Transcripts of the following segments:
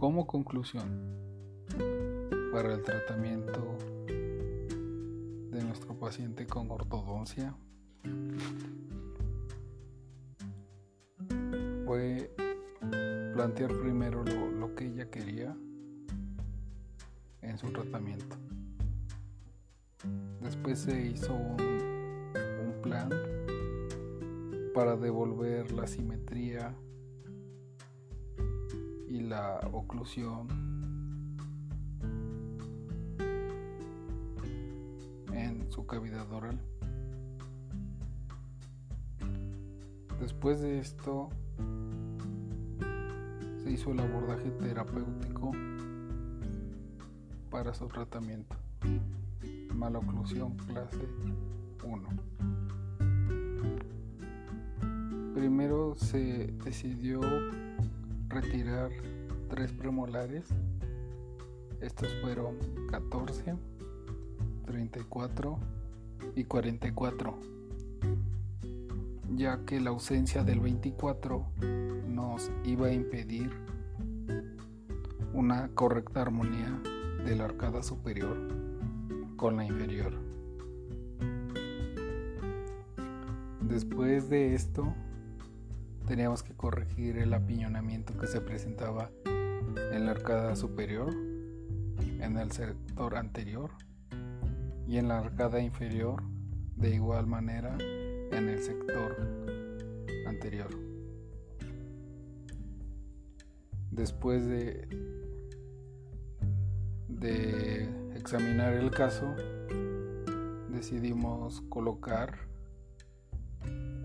Como conclusión, para el tratamiento de nuestro paciente con ortodoncia, fue plantear primero lo, que ella quería en su tratamiento. Después se hizo un plan para devolver la simetría la oclusión en su cavidad oral. Después de esto se hizo el abordaje terapéutico para su tratamiento. Maloclusión clase 1. Primero se decidió retirar tres premolares. Estos fueron 14, 34 y 44, ya que la ausencia del 24 nos iba a impedir una correcta armonía de la arcada superior con la inferior. Después de esto, teníamos que corregir el apiñonamiento que se presentaba en la arcada superior, en el sector anterior y en la arcada inferior de igual manera en el sector anterior. Después de, de examinar el caso, decidimos colocar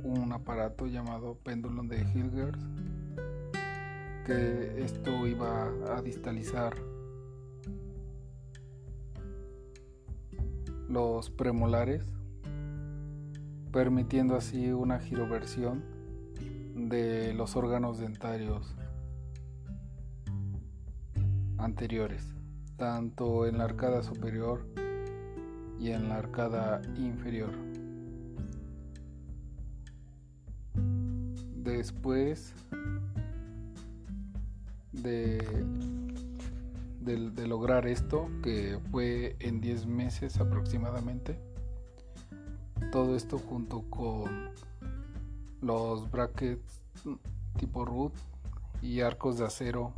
un aparato llamado péndulo de Hilgers que esto iba a distalizar los premolares permitiendo así una giroversión de los órganos dentarios anteriores tanto en la arcada superior y en la arcada inferior después de, lograr esto, que fue en 10 meses aproximadamente, todo esto junto con los brackets tipo root y arcos de acero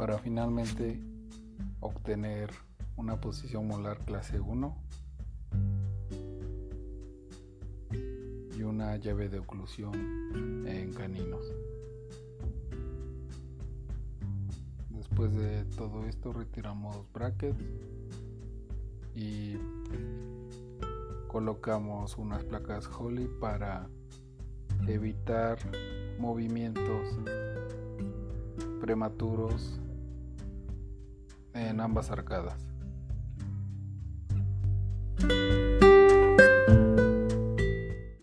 para finalmente obtener una posición molar clase 1 y una llave de oclusión en caninos. Después de todo esto retiramos brackets y colocamos unas placas Holly para evitar movimientos prematuros en ambas arcadas.